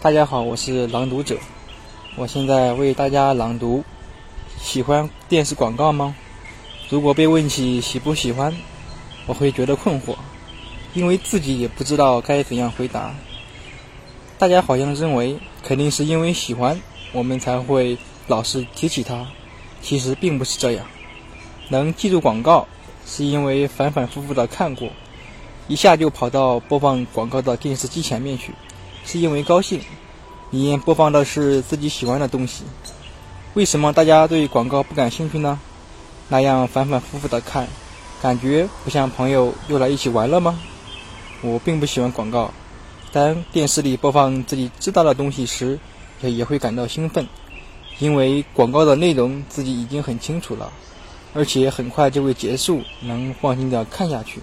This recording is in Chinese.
大家好，我是朗读者，我现在为大家朗读。喜欢电视广告吗？如果被问起喜不喜欢，我会觉得困惑，因为自己也不知道该怎样回答。大家好像认为肯定是因为喜欢，我们才会老是提起它。其实并不是这样。能记住广告，是因为反反复复的看过，一下就跑到播放广告的电视机前面去，是因为高兴。你播放的是自己喜欢的东西。为什么大家对广告不感兴趣呢？那样反反复复的看，感觉不像朋友又来一起玩了吗？我并不喜欢广告，当电视里播放自己知道的东西时，也也会感到兴奋，因为广告的内容自己已经很清楚了，而且很快就会结束，能放心的看下去。